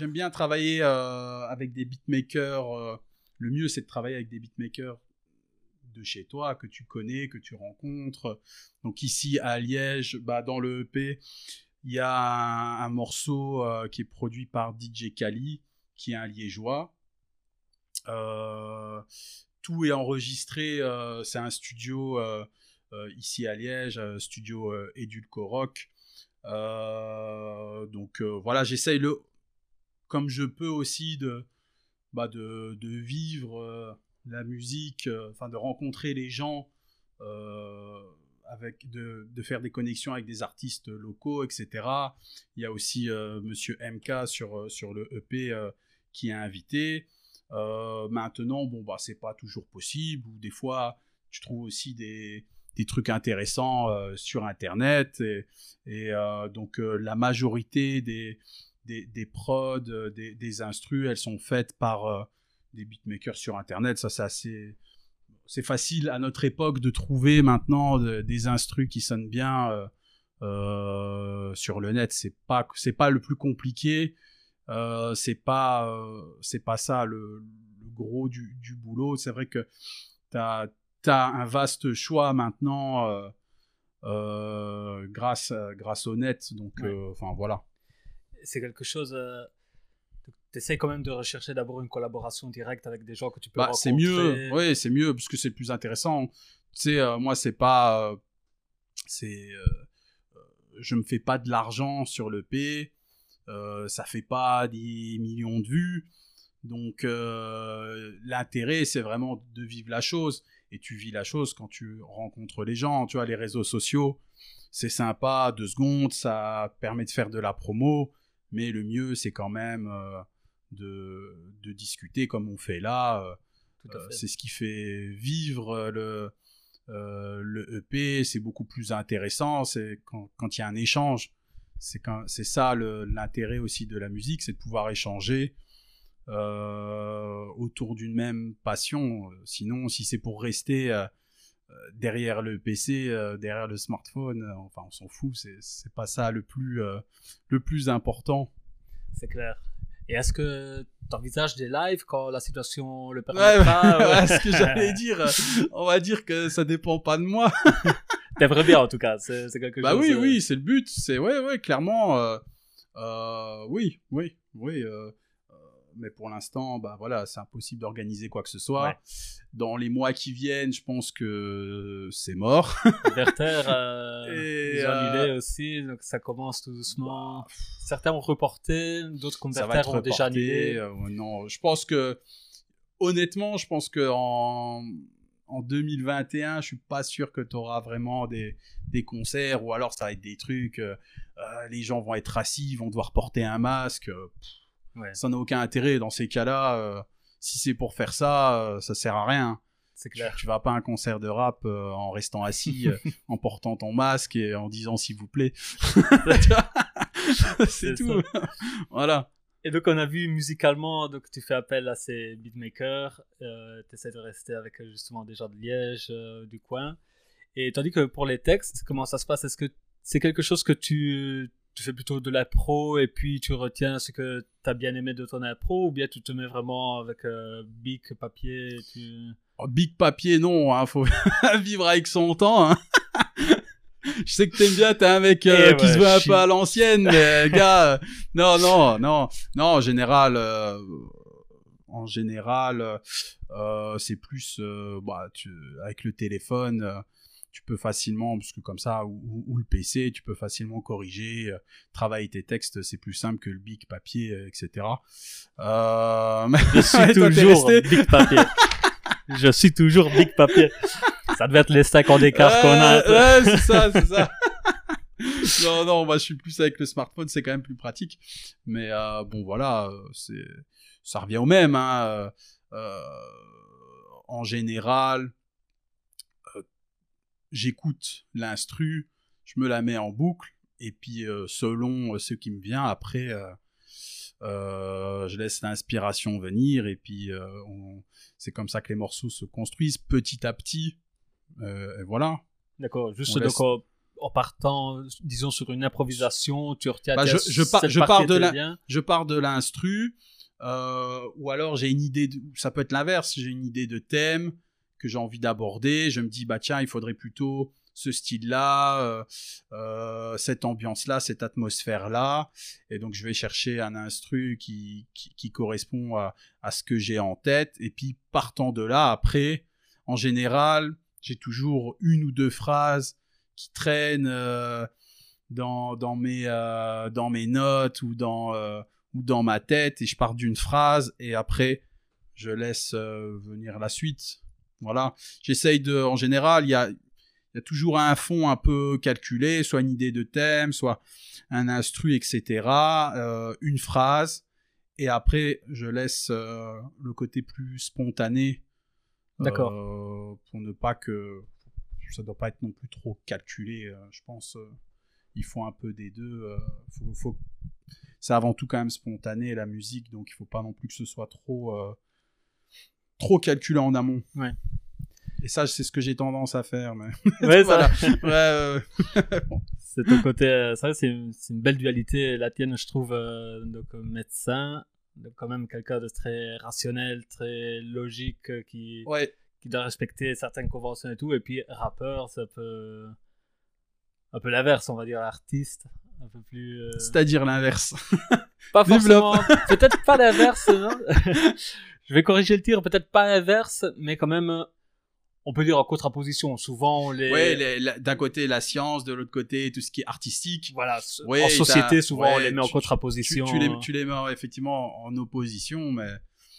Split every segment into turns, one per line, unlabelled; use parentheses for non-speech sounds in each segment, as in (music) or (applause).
j'aime bien travailler avec des beatmakers. le mieux, c'est de travailler avec des beatmakers de chez toi, que tu connais, que tu rencontres. Donc ici à Liège, bah, dans le EP, il y a un, morceau euh, qui est produit par DJ Kali, qui est un liégeois. Euh, tout est enregistré, euh, c'est un studio ici à Liège, studio Edulco Rock. donc voilà, j'essaye le, comme je peux aussi de, bah de, de vivre la musique, euh, enfin de rencontrer les gens, euh, avec de, faire des connexions avec des artistes locaux, etc. Il y a aussi euh, Monsieur MK sur, sur le EP qui est invité. maintenant, bon, bah, c'est pas toujours possible, ou des fois, tu trouves aussi des, trucs intéressants sur Internet. Et, donc, la majorité des, des, des prods, des, des instrus, elles sont faites par des beatmakers sur Internet. Ça, c'est assez. C'est facile à notre époque de trouver maintenant des instrus qui sonnent bien euh, euh, sur le net. C'est pas, c'est pas le plus compliqué. Euh, c'est pas, c'est pas ça le, gros du, du boulot. C'est vrai que tu as, un vaste choix maintenant grâce, grâce au net. Donc, enfin voilà.
C'est quelque chose tu essaies quand même de rechercher d'abord une collaboration directe avec des gens que tu peux bah,
C'est mieux, oui, c'est mieux parce que c'est plus intéressant. Tu sais, euh, moi, c'est pas. Euh, c'est. Euh, je me fais pas de l'argent sur le P. ça fait pas des millions de vues. Donc, l'intérêt, c'est vraiment de vivre la chose. Et tu vis la chose quand tu rencontres les gens. Tu vois, les réseaux sociaux, c'est sympa, deux secondes, ça permet de faire de la promo. Mais le mieux, c'est quand même de, de discuter comme on fait là. Euh, euh, c'est ce qui fait vivre le, euh, le EP, c'est beaucoup plus intéressant. C'est quand, quand il y a un échange. C'est ça l'intérêt aussi de la musique, c'est de pouvoir échanger autour d'une même passion. Sinon, si c'est pour rester derrière le PC, derrière le smartphone, enfin, on s'en fout. C'est, c'est pas ça le plus, le plus important.
C'est clair. Et est-ce que tu envisages des lives quand la situation le permettra
ouais, Ce que j'allais (laughs) dire, on va dire que ça dépend pas de moi. (laughs)
T'aimerais bien en tout cas, c'est quelque
bah
chose.
Bah oui, oui, c'est le but. C'est ouais, ouais, clairement. Euh, euh, oui, oui, oui. Euh, mais pour l'instant, bah voilà, c'est impossible d'organiser quoi que ce soit. Dans les mois qui viennent, je pense que c'est mort. (laughs)
Werther euh, ils ont annulé aussi, donc ça commence tout doucement. Bah, Certains ont reporté, d'autres comme Werther ont déjà annulé.
Euh, non, je pense que honnêtement, je pense que en en 2021, je suis pas sûr que tu auras vraiment des, des, concerts ou alors ça va être des trucs, euh, euh, les gens vont être assis, vont devoir porter un masque. Ça n'a aucun intérêt dans ces cas-là. Euh, si c'est pour faire ça, euh, ça sert à rien.
C'est clair.
Tu, vas pas à un concert de rap euh, en restant assis, (laughs) en portant ton masque et en disant s'il vous plaît. (laughs) c'est tout. (laughs) voilà.
Et donc on a vu musicalement, donc tu fais appel à ces beatmakers, euh, tu essaies de rester avec justement des gens de Liège, du coin. Et tandis que pour les textes, comment ça se passe? Est-ce que c'est quelque chose que tu tu fais plutôt de la pro et puis tu retiens ce que tu as bien aimé de ton impro ou bien tu te mets vraiment avec euh, big papier tu...
Oh, big papier non, hein, faut (laughs) vivre avec son temps. Hein. (laughs) je sais que t'aimes bien, t'es un mec euh, eh qui se veut un peu à l'ancienne, mais euh, (laughs) gars, non, non, non, non, en général, en général, c'est plus, bah, tu, avec le téléphone, tu peux facilement, parce que comme ça, ou, le PC, tu peux facilement corriger, euh, travailler tes textes, c'est plus simple que le big papier, euh, etc.
Euh... (laughs) Je suis (laughs) toujours big papier. Je suis toujours big papier. Ça devait être les stacks en écart qu'on a.
Ouais, c'est ça, c'est ça. (laughs) non, non, moi je suis plus avec le smartphone, c'est quand même plus pratique. Mais euh, bon, voilà, c'est, ça revient au même. Hein. en général, j'écoute l'instru, je me la mets en boucle, et puis euh, selon euh, ce qui me vient, après, euh, je laisse l'inspiration venir, et puis c'est comme ça que les morceaux se construisent petit à petit. et voilà.
D'accord, juste donc en partant, disons, sur une improvisation, tu retiens
Bah, je, je,
cette
je pars de la, je pars de l'instru, euh, ou alors j'ai une idée, de- ça peut être l'inverse, j'ai une idée de thème que j'ai envie d'aborder, je me dis, bah tiens, il faudrait plutôt ce style-là, euh, euh, cette ambiance-là, cette atmosphère-là, et donc je vais chercher un instru qui, qui, correspond à, à ce que j'ai en tête, et puis partant de là, après, en général, j'ai toujours une ou deux phrases qui traînent euh, dans, dans, mes, dans mes notes ou dans, ou dans ma tête. Et je pars d'une phrase et après je laisse venir la suite. Voilà. J'essaye de, en général, il y a, y a toujours un fond un peu calculé, soit une idée de thème, soit un instru, etc. euh, une phrase et après je laisse euh, le côté plus spontané.
D'accord.
euh, pour ne pas que ça doit pas être non plus trop calculé. je pense il faut un peu des deux. faut, faut- C'est avant tout quand même spontané la musique, donc il faut pas non plus que ce soit trop trop calculé en amont.
Ouais.
Et ça, c'est ce que j'ai tendance à faire. Mais... (laughs)
Ouais, ça-
euh, (laughs)
C'est ton côté, euh, ça c'est une, belle dualité, la tienne je trouve, euh, donc euh, médecin, donc quand même quelqu'un de très rationnel, très logique, euh, qui,
ouais.
qui doit respecter certaines conventions et tout, et puis rappeur, c'est un peu, un peu l'inverse, on va dire, artiste, un peu plus...
C'est-à-dire l'inverse.
pas (laughs) forcément, peut-être pas l'inverse, non Je vais corriger le tir, peut-être pas l'inverse, mais quand même, euh, on peut dire en contraposition, souvent les...
Ouais, d'un côté la science, de l'autre côté tout ce qui est artistique.
Voilà,
Ouais,
en société, souvent, on les met en
tu-
contraposition.
tu les, tu les mets effectivement en opposition, mais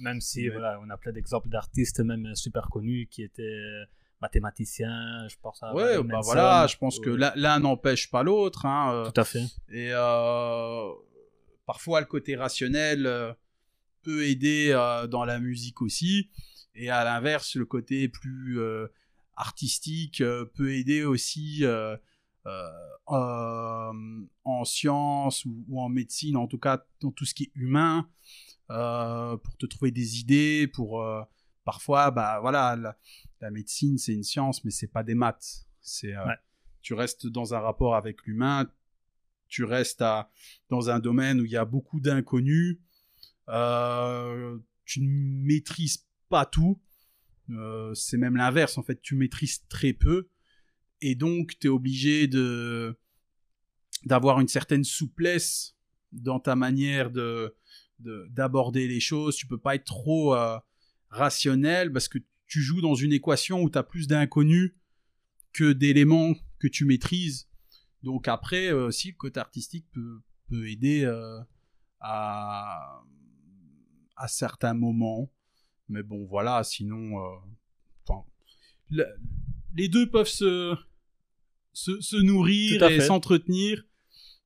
Même si, voilà, on a plein d'exemples d'artistes, même super connus, qui étaient mathématiciens, je pense à
ouais, bah voilà, je pense que
euh,
l'un n'empêche pas l'autre. Hein, euh,
Tout à fait.
Et euh, parfois, le côté rationnel euh, peut aider euh, dans la musique aussi. Et à l'inverse, le côté plus euh, artistique euh, peut aider aussi en sciences ou, ou en médecine, en tout cas dans tout ce qui est humain, pour te trouver des idées, pour parfois, bah voilà, la, la médecine c'est une science, mais c'est pas des maths. C'est
Ouais.
tu restes dans un rapport avec l'humain, tu restes à, dans un domaine où il y a beaucoup d'inconnus, euh, tu ne maîtrises pas tout, Euh, c'est même l'inverse, en fait, tu maîtrises très peu, et donc tu es obligé de d'avoir une certaine souplesse dans ta manière de de- d'aborder les choses, tu peux pas être trop euh, rationnel parce que tu joues dans une équation où tu as plus d'inconnus que d'éléments que tu maîtrises. Donc après, euh, aussi, le côté artistique peut, peut aider à, à certains moments. Mais bon, voilà, sinon... euh, le- les deux peuvent se, se, se nourrir et s'entretenir,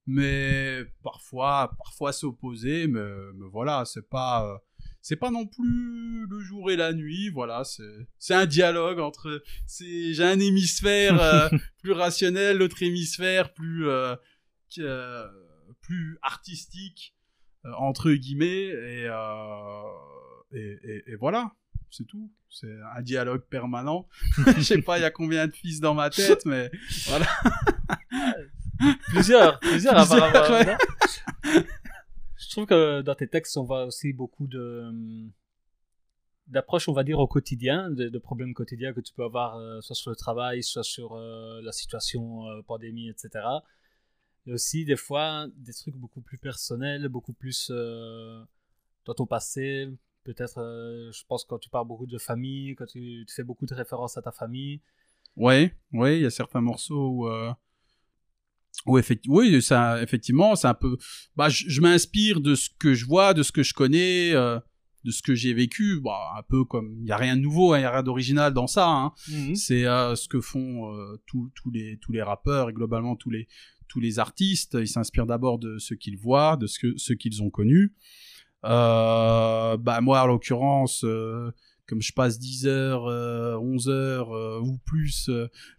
mais parfois, parfois s'opposer. Mais, mais voilà, c'est pas... euh, c'est pas non plus le jour et la nuit, voilà, c'est c'est un dialogue entre c'est j'ai un hémisphère euh, (laughs) plus rationnel, l'autre hémisphère plus euh, plus artistique entre guillemets et, euh, et, et- et voilà, c'est tout. C'est un dialogue permanent. (laughs) Je sais pas, il y a combien de fils dans ma tête, mais voilà. (laughs)
Plusieurs, plusieurs, apparemment.
ouais.
Je trouve que dans tes textes, on voit aussi beaucoup de d'approches, on va dire, au quotidien, de, de problèmes quotidiens que tu peux avoir, euh, soit sur le travail, soit sur euh, la situation euh, pandémie, etc. Et aussi, des fois, des trucs beaucoup plus personnels, beaucoup plus euh, dans ton passé. Peut-être, euh, je pense, quand tu parles beaucoup de famille, quand tu, tu fais beaucoup de références à ta famille.
Ouais, ouais, il y a certains morceaux où, euh, où oui, ça, effectivement, c'est un peu. Bah, je, je m'inspire de ce que je vois, de ce que je connais, euh, de ce que j'ai vécu. Bah, un peu comme il y a rien de nouveau, hein, il y a rien d'original dans ça. Hein. C'est euh, ce que font tous tous les tous les rappeurs et globalement tous les tous les artistes. Ils s'inspirent d'abord de ce qu'ils voient, de ce ce qu'ils ont connu. Euh, bah moi, en l'occurrence. euh, comme je passe 10 heures, euh, 11 heures euh, ou plus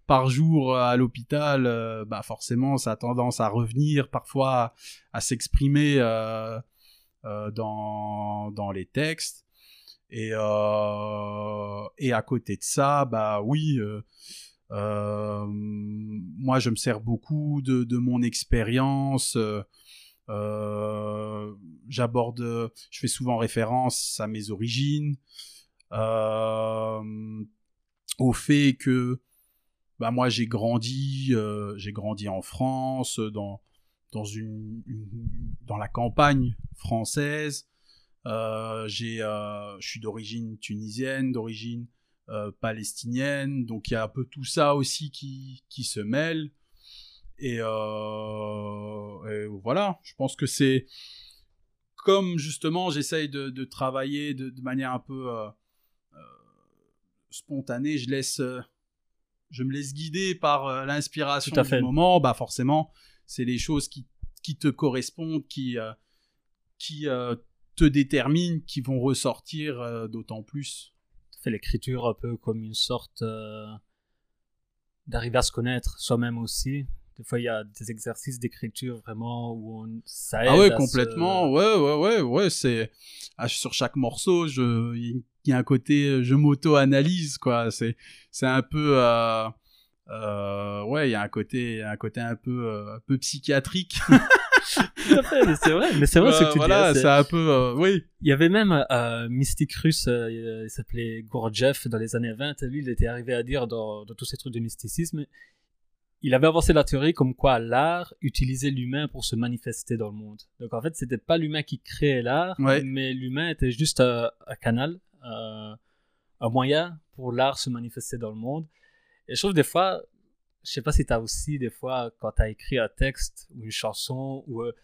par jour à l'hôpital, bah forcément ça a tendance à revenir parfois à, à s'exprimer dans, dans les textes. Et, et à côté de ça, bah oui, moi, je me sers beaucoup de, de mon expérience. J'aborde, je fais souvent référence à mes origines, au fait que bah moi j'ai grandi, j'ai grandi en France, dans dans une, dans la campagne française. Euh, euh, je suis d'origine tunisienne, d'origine euh, palestinienne, donc il y a un peu tout ça aussi qui, qui se mêle. Et, et voilà, je pense que c'est comme justement j'essaye de, de, travailler de, de, manière un peu spontanée, je laisse, je me laisse guider par l'inspiration du moment, bah forcément c'est les choses qui, qui te correspondent, qui, euh, qui euh, te déterminent, qui vont ressortir euh, d'autant plus.
Tu fais l'écriture un peu comme une sorte d'arriver à se connaître soi-même aussi. Des fois, il y a des exercices d'écriture vraiment où on, ça
Ah ouais, complètement. Ouais, ouais, ouais, ouais. C'est ah, sur chaque morceau, je il y a un côté je m'auto-analyse quoi. C'est c'est un peu euh, ouais, il y a un côté, un côté un peu, euh, un peu psychiatrique. (laughs)
mais c'est vrai, mais c'est vrai ce que tu
voilà,
dis.
c'est un peu, euh, oui.
Il y avait même euh, mystique russe, il s'appelait Gurdjieff dans les années 20. Lui, il était arrivé à dire dans, dans tous ces trucs de mysticisme, il avait avancé la théorie comme quoi l'art utilisait l'humain pour se manifester dans le monde. Donc en fait, c'était pas l'humain qui créait l'art, mais l'humain était juste un, un canal, un moyen pour l'art se manifester dans le monde. Et je trouve des fois, je sais pas si tu as aussi des fois, quand tu as écrit un texte ou une chanson, ou, euh,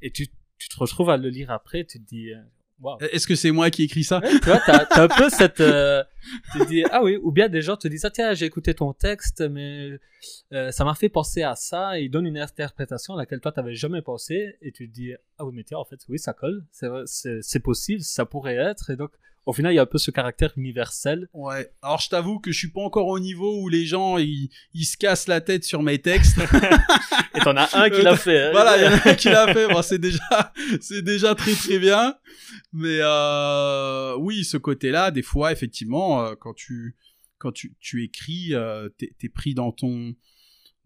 et tu, tu, te retrouves à le lire après, tu te dis, euh, wow.
Est-ce que c'est moi qui écris ça?
Tu vois, t'as as un peu cette... Euh, tu te dis, ah oui, ou bien des gens te disent, ah tiens, j'ai écouté ton texte, mais ça m'a fait penser à ça, et ils donnent une interprétation à laquelle toi, t'avais jamais pensé, et tu te dis, ah oui, mais tiens, en fait, oui, ça colle, c'est possible, ça pourrait être, et donc au final, il y a un peu ce caractère universel.
Ouais. Alors, je t'avoue que je suis pas encore au niveau où les gens, ils, se cassent la tête sur mes textes. (laughs)
Et t'en as un qui l'a fait. Hein. (laughs)
Voilà, il y en a un qui l'a fait. Bon, c'est déjà, c'est déjà très très bien. Mais euh, oui, ce côté-là, des fois, effectivement, euh, quand tu quand tu, tu écris, euh, t'es es pris dans ton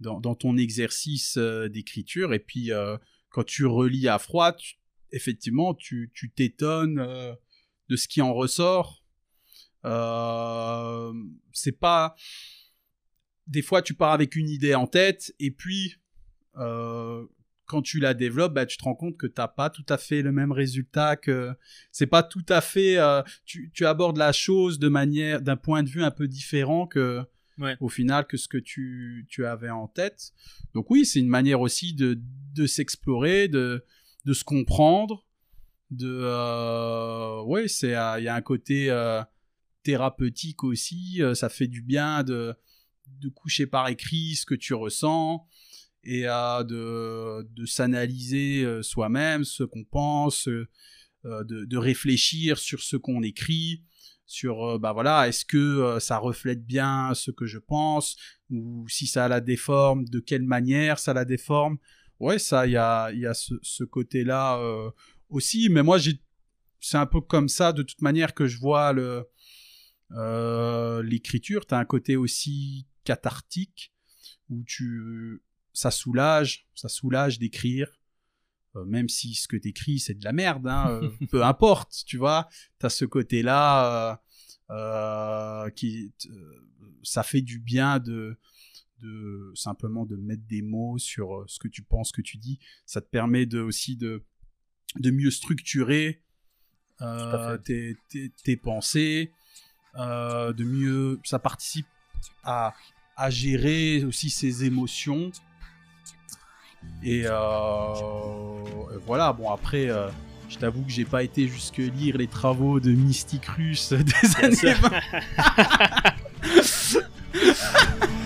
dans, dans ton exercice euh, d'écriture. Et puis, euh, quand tu relis à froid, effectivement, tu tu t'étonnes de ce qui en ressort. Euh, c'est pas. Des fois, tu pars avec une idée en tête et puis euh, quand tu la développes, bah, tu te rends compte que t'as pas tout à fait le même résultat, que c'est pas tout à fait. Euh, tu, tu, abordes la chose de manière, d'un point de vue un peu différent que, au final, que ce que tu, tu avais en tête. Donc oui, c'est une manière aussi de, de s'explorer, de, de se comprendre, de euh, ouais c'est euh, il y a un côté euh, thérapeutique aussi ça fait du bien de de coucher par écrit ce que tu ressens et de, de s'analyser soi-même, ce qu'on pense, de, de, réfléchir sur ce qu'on écrit, sur bah voilà, est-ce que ça reflète bien ce que je pense, ou si ça la déforme, de quelle manière ça la déforme. Ouais, ça, il y a, y a ce, ce côté-là aussi, mais moi c'est un peu comme ça de toute manière que je vois le euh, l'écriture. T'as un côté aussi cathartique où tu ça soulage, ça soulage d'écrire. Euh, même si ce que t'écris c'est de la merde, hein, euh, (laughs) peu importe, tu vois. T'as ce côté-là qui ça fait du bien de de simplement de mettre des mots sur ce que tu penses, que tu dis. Ça te permet de aussi de de mieux structurer euh, tes, tes, pensées, euh, de mieux, ça participe à, à gérer aussi ses émotions. Et euh, voilà, bon après, je t'avoue que j'ai pas été jusque lire les travaux de mystique russe (laughs) des années 20. (laughs)